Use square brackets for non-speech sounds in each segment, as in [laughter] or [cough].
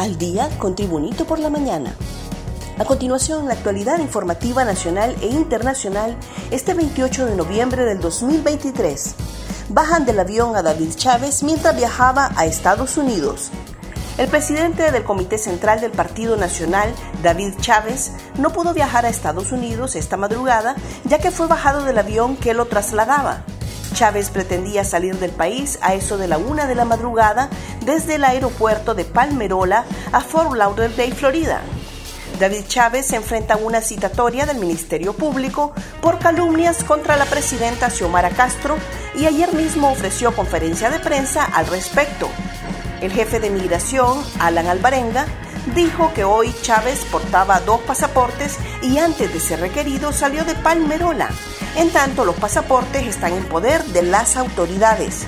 Al día con Tribunito por la mañana. A continuación, la actualidad informativa nacional e internacional este 28 de noviembre del 2023. Bajan del avión a David Chávez mientras viajaba a Estados Unidos. El presidente del Comité Central del Partido Nacional, David Chávez, no pudo viajar a Estados Unidos esta madrugada ya que fue bajado del avión que lo trasladaba. Chávez pretendía salir del país a eso de la una de la madrugada desde el aeropuerto de Palmerola a Fort Lauderdale, Florida. David Chávez se enfrenta a una citatoria del Ministerio Público por calumnias contra la presidenta Xiomara Castro y ayer mismo ofreció conferencia de prensa al respecto. El jefe de migración, Alan Alvarenga, dijo que hoy Chávez portaba dos pasaportes y antes de ser requerido salió de Palmerola. En tanto, los pasaportes están en poder de las autoridades.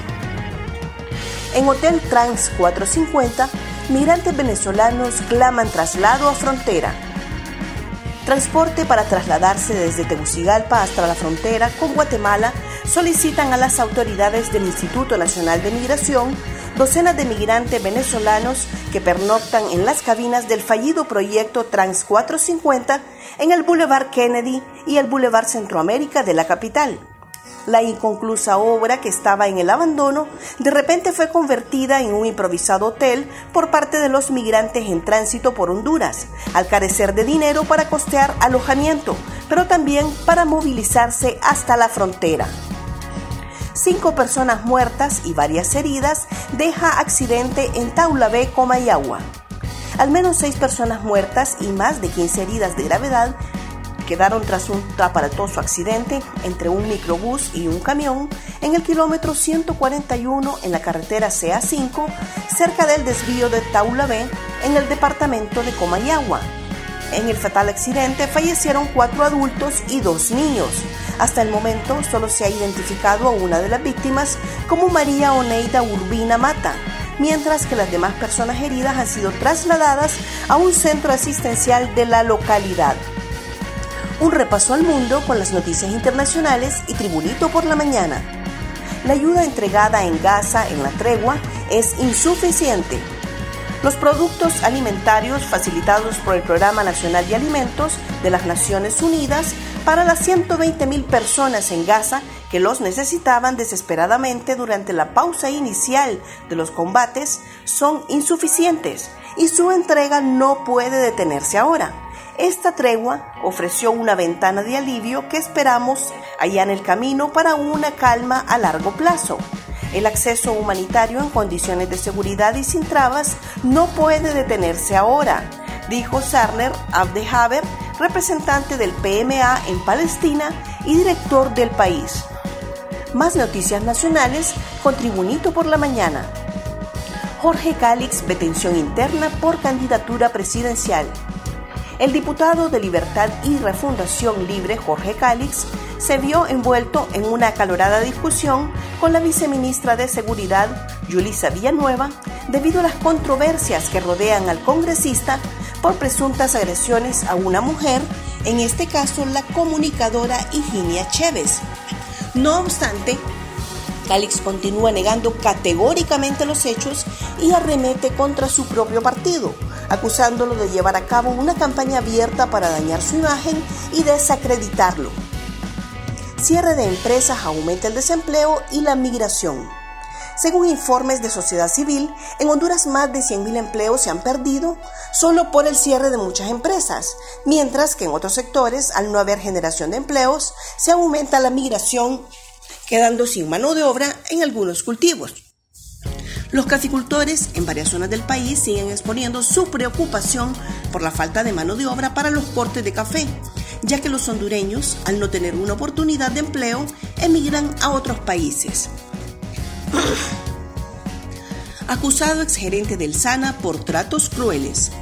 En Hotel Trans 450, migrantes venezolanos claman traslado a frontera. Transporte para trasladarse desde Tegucigalpa hasta la frontera con Guatemala solicitan a las autoridades del Instituto Nacional de Migración docenas de migrantes venezolanos que pernoctan en las cabinas del fallido proyecto Trans 450 en el Boulevard Kennedy y el Boulevard Centroamérica de la capital. La inconclusa obra que estaba en el abandono de repente fue convertida en un improvisado hotel por parte de los migrantes en tránsito por Honduras, al carecer de dinero para costear alojamiento, pero también para movilizarse hasta la frontera cinco personas muertas y varias heridas deja accidente en Taulabé, Comayagua. Al menos seis personas muertas y más de 15 heridas de gravedad quedaron tras un aparatoso accidente entre un microbús y un camión en el kilómetro 141 en la carretera CA5 cerca del desvío de Taulabé en el departamento de Comayagua. En el fatal accidente fallecieron cuatro adultos y dos niños. Hasta el momento solo se ha identificado a una de las víctimas como María Oneida Urbina Mata, mientras que las demás personas heridas han sido trasladadas a un centro asistencial de la localidad. Un repaso al mundo con las noticias internacionales y Tribunito por la mañana. La ayuda entregada en Gaza en la tregua es insuficiente los productos alimentarios facilitados por el Programa Nacional de Alimentos de las Naciones Unidas para las 120.000 personas en Gaza que los necesitaban desesperadamente durante la pausa inicial de los combates son insuficientes y su entrega no puede detenerse ahora. Esta tregua ofreció una ventana de alivio que esperamos allá en el camino para una calma a largo plazo. El acceso humanitario en condiciones de seguridad y sin trabas no puede detenerse ahora, dijo Sarner Abdehaber, representante del PMA en Palestina y director del país. Más noticias nacionales con Tribunito por la Mañana. Jorge Cálix, detención interna por candidatura presidencial. El diputado de Libertad y Refundación Libre, Jorge Cálix, se vio envuelto en una acalorada discusión con la viceministra de Seguridad, Yulisa Villanueva, debido a las controversias que rodean al congresista por presuntas agresiones a una mujer, en este caso la comunicadora Higinia Chévez. No obstante, Calix continúa negando categóricamente los hechos y arremete contra su propio partido, acusándolo de llevar a cabo una campaña abierta para dañar su imagen y desacreditarlo cierre de empresas aumenta el desempleo y la migración. Según informes de sociedad civil, en Honduras más de 100.000 empleos se han perdido solo por el cierre de muchas empresas, mientras que en otros sectores, al no haber generación de empleos, se aumenta la migración, quedando sin mano de obra en algunos cultivos. Los caficultores en varias zonas del país siguen exponiendo su preocupación por la falta de mano de obra para los cortes de café, ya que los hondureños, al no tener una oportunidad de empleo, emigran a otros países. [clears throat] Acusado exgerente del SANA por tratos crueles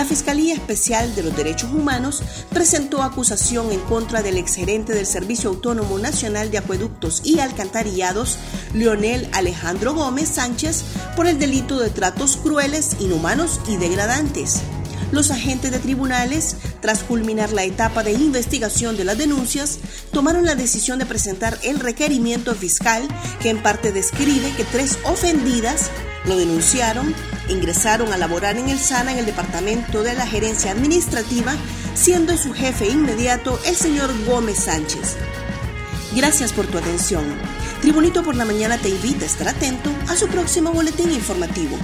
la Fiscalía Especial de los Derechos Humanos presentó acusación en contra del exgerente del Servicio Autónomo Nacional de Acueductos y Alcantarillados, Leonel Alejandro Gómez Sánchez, por el delito de tratos crueles, inhumanos y degradantes. Los agentes de tribunales, tras culminar la etapa de investigación de las denuncias, tomaron la decisión de presentar el requerimiento fiscal que en parte describe que tres ofendidas lo denunciaron, ingresaron a laborar en el SANA en el departamento de la gerencia administrativa, siendo su jefe inmediato el señor Gómez Sánchez. Gracias por tu atención. Tribunito por la Mañana te invita a estar atento a su próximo boletín informativo.